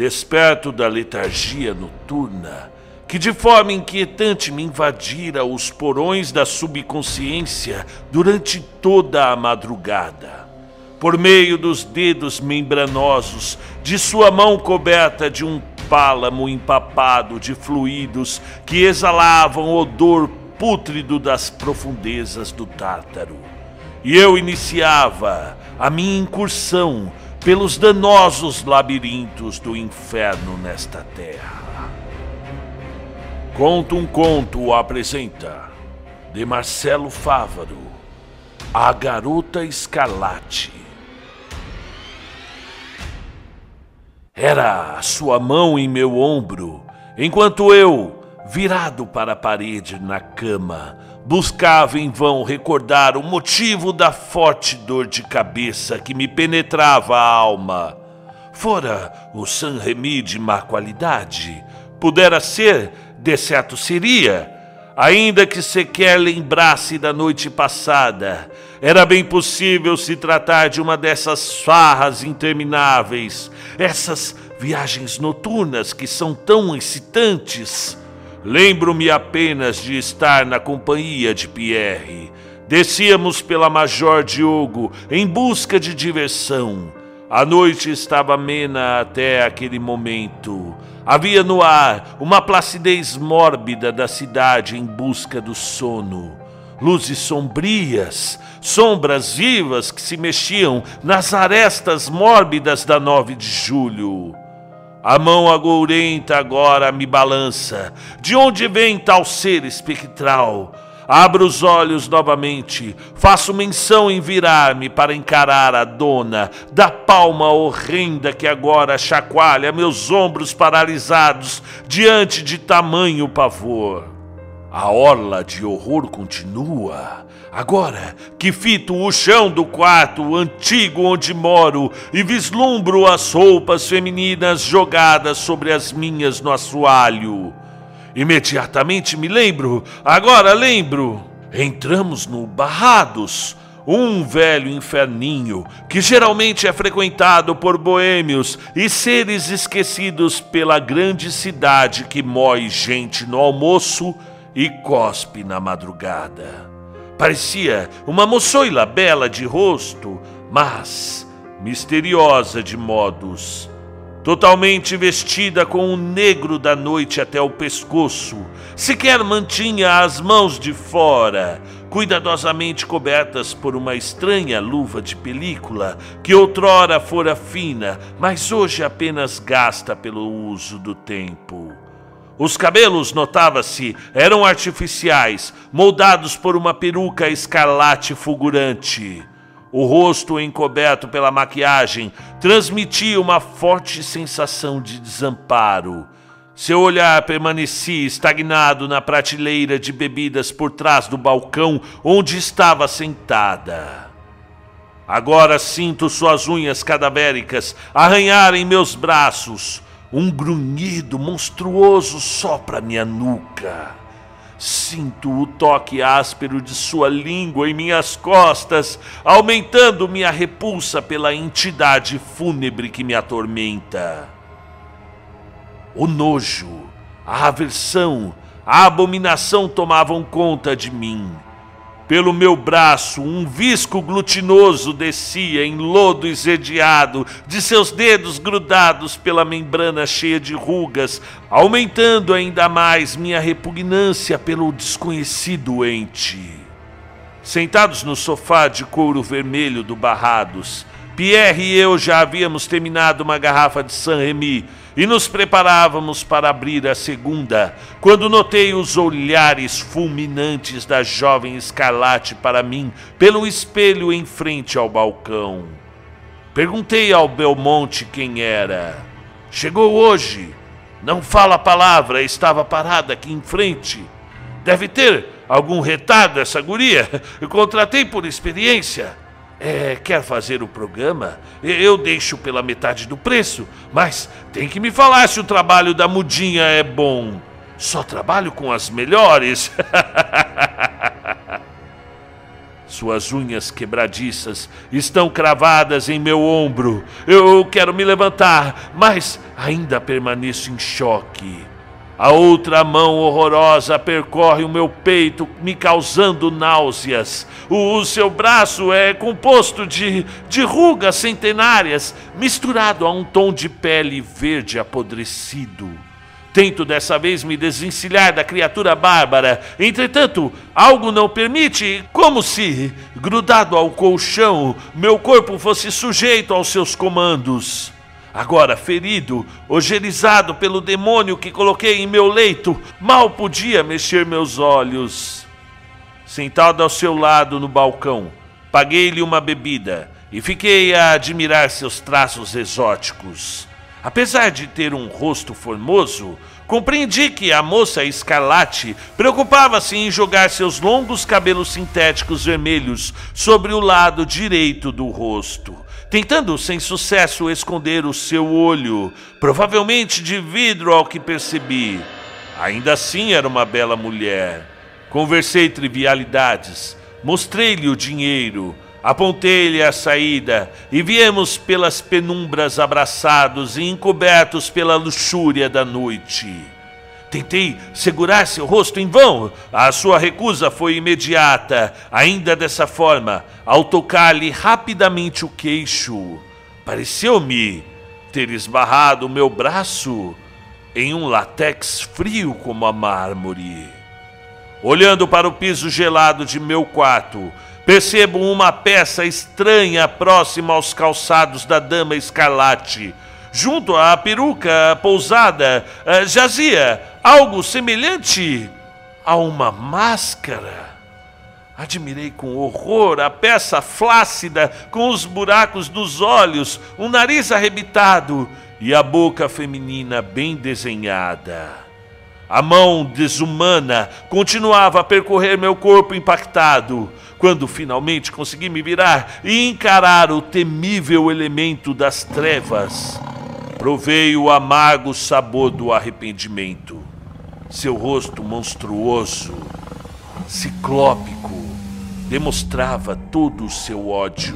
desperto da letargia noturna, que de forma inquietante me invadira os porões da subconsciência durante toda a madrugada. Por meio dos dedos membranosos de sua mão coberta de um pálamo empapado de fluidos que exalavam odor pútrido das profundezas do Tártaro. E eu iniciava a minha incursão pelos danosos labirintos do inferno nesta terra. Conto um conto apresenta de Marcelo Fávaro, A Garota Escarlate. Era a sua mão em meu ombro, enquanto eu, virado para a parede na cama, buscava em vão recordar o motivo da forte dor de cabeça que me penetrava a alma. Fora o San Remi de má qualidade, pudera ser, de certo seria, ainda que sequer lembrasse da noite passada. Era bem possível se tratar de uma dessas farras intermináveis, essas viagens noturnas que são tão excitantes. Lembro-me apenas de estar na companhia de Pierre. Descíamos pela Major Diogo em busca de diversão. A noite estava amena até aquele momento. Havia no ar uma placidez mórbida da cidade em busca do sono. Luzes sombrias, sombras vivas que se mexiam nas arestas mórbidas da 9 de julho. A mão agourenta agora me balança. De onde vem tal ser espectral? Abro os olhos novamente, faço menção em virar-me para encarar a dona da palma horrenda que agora chacoalha meus ombros paralisados diante de tamanho pavor. A orla de horror continua. Agora que fito o chão do quarto antigo onde moro e vislumbro as roupas femininas jogadas sobre as minhas no assoalho. Imediatamente me lembro, agora lembro. Entramos no Barrados, um velho inferninho que geralmente é frequentado por boêmios e seres esquecidos pela grande cidade que mói gente no almoço e cospe na madrugada. Parecia uma moçoila bela de rosto, mas misteriosa de modos. Totalmente vestida com o negro da noite até o pescoço, sequer mantinha as mãos de fora, cuidadosamente cobertas por uma estranha luva de película que outrora fora fina, mas hoje apenas gasta pelo uso do tempo. Os cabelos, notava-se, eram artificiais, moldados por uma peruca escarlate fulgurante. O rosto encoberto pela maquiagem transmitia uma forte sensação de desamparo. Seu olhar permanecia estagnado na prateleira de bebidas por trás do balcão onde estava sentada. Agora sinto suas unhas cadavéricas arranharem meus braços. Um grunhido monstruoso sopra minha nuca. Sinto o toque áspero de sua língua em minhas costas, aumentando minha repulsa pela entidade fúnebre que me atormenta. O nojo, a aversão, a abominação tomavam conta de mim. Pelo meu braço, um visco glutinoso descia em lodo esediado, de seus dedos grudados pela membrana cheia de rugas, aumentando ainda mais minha repugnância pelo desconhecido ente. Sentados no sofá de couro vermelho do Barrados, Pierre e eu já havíamos terminado uma garrafa de Saint-Remy e nos preparávamos para abrir a segunda, quando notei os olhares fulminantes da jovem escarlate para mim pelo espelho em frente ao balcão. Perguntei ao Belmonte quem era. Chegou hoje. Não fala palavra, estava parada aqui em frente. Deve ter algum retardo essa guria. Eu contratei por experiência. É, quer fazer o programa? Eu deixo pela metade do preço, mas tem que me falar se o trabalho da mudinha é bom. Só trabalho com as melhores. Suas unhas quebradiças estão cravadas em meu ombro. Eu quero me levantar, mas ainda permaneço em choque. A outra mão horrorosa percorre o meu peito, me causando náuseas. O seu braço é composto de, de rugas centenárias, misturado a um tom de pele verde apodrecido. Tento dessa vez me desvencilhar da criatura bárbara. Entretanto, algo não permite, como se, grudado ao colchão, meu corpo fosse sujeito aos seus comandos. Agora, ferido, ogerizado pelo demônio que coloquei em meu leito, mal podia mexer meus olhos. Sentado ao seu lado no balcão, paguei-lhe uma bebida e fiquei a admirar seus traços exóticos. Apesar de ter um rosto formoso, compreendi que a moça escarlate preocupava-se em jogar seus longos cabelos sintéticos vermelhos sobre o lado direito do rosto, tentando sem sucesso esconder o seu olho, provavelmente de vidro ao que percebi. Ainda assim era uma bela mulher. Conversei trivialidades, mostrei-lhe o dinheiro, Apontei-lhe a saída e viemos pelas penumbras abraçados e encobertos pela luxúria da noite. Tentei segurar seu rosto em vão. A sua recusa foi imediata, ainda dessa forma, ao tocar-lhe rapidamente o queixo. Pareceu-me ter esbarrado meu braço em um latex frio como a mármore. Olhando para o piso gelado de meu quarto, Percebo uma peça estranha próxima aos calçados da dama escarlate. Junto à peruca pousada eh, jazia algo semelhante a uma máscara. Admirei com horror a peça flácida com os buracos dos olhos, o nariz arrebitado e a boca feminina bem desenhada. A mão desumana continuava a percorrer meu corpo impactado, quando finalmente consegui me virar e encarar o temível elemento das trevas. Provei o amargo sabor do arrependimento. Seu rosto monstruoso, ciclópico, demonstrava todo o seu ódio.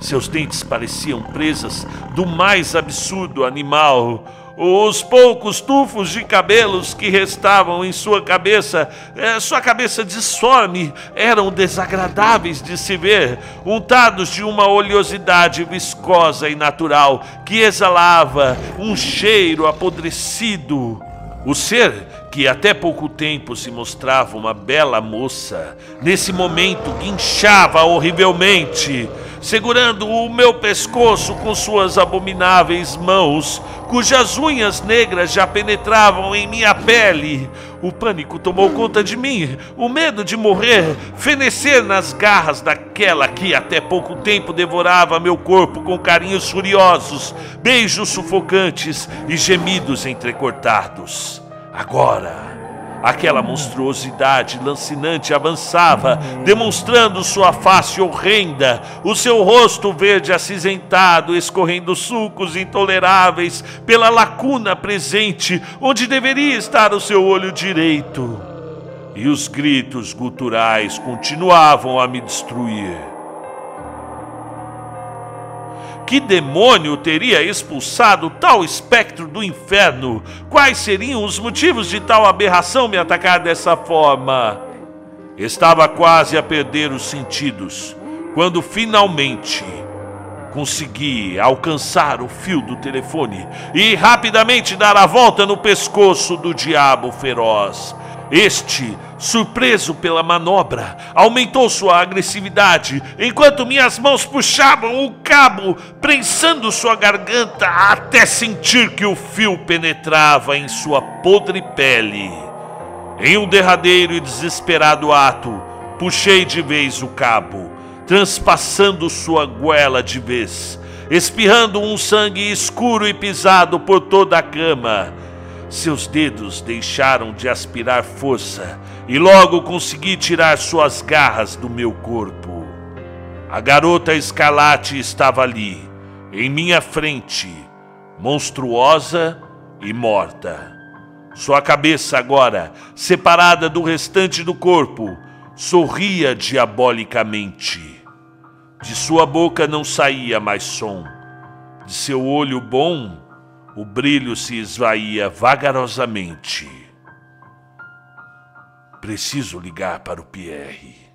Seus dentes pareciam presas do mais absurdo animal os poucos tufos de cabelos que restavam em sua cabeça, é, sua cabeça disforme, eram desagradáveis de se ver, untados de uma oleosidade viscosa e natural que exalava um cheiro apodrecido. O ser que até pouco tempo se mostrava uma bela moça, nesse momento guinchava horrivelmente segurando o meu pescoço com suas abomináveis mãos, cujas unhas negras já penetravam em minha pele. O pânico tomou conta de mim, o medo de morrer, fenecer nas garras daquela que até pouco tempo devorava meu corpo com carinhos furiosos, beijos sufocantes e gemidos entrecortados. Agora Aquela monstruosidade lancinante avançava, demonstrando sua face horrenda, o seu rosto verde acinzentado, escorrendo sulcos intoleráveis pela lacuna presente, onde deveria estar o seu olho direito. E os gritos guturais continuavam a me destruir. Que demônio teria expulsado tal espectro do inferno? Quais seriam os motivos de tal aberração me atacar dessa forma? Estava quase a perder os sentidos quando finalmente consegui alcançar o fio do telefone e rapidamente dar a volta no pescoço do diabo feroz. Este, surpreso pela manobra, aumentou sua agressividade enquanto minhas mãos puxavam o cabo, prensando sua garganta até sentir que o fio penetrava em sua podre pele. Em um derradeiro e desesperado ato, puxei de vez o cabo, transpassando sua goela de vez, espirrando um sangue escuro e pisado por toda a cama seus dedos deixaram de aspirar força e logo consegui tirar suas garras do meu corpo. A garota escalate estava ali, em minha frente, monstruosa e morta. Sua cabeça, agora separada do restante do corpo, sorria diabolicamente. De sua boca não saía mais som. De seu olho bom, o brilho se esvaía vagarosamente. Preciso ligar para o Pierre.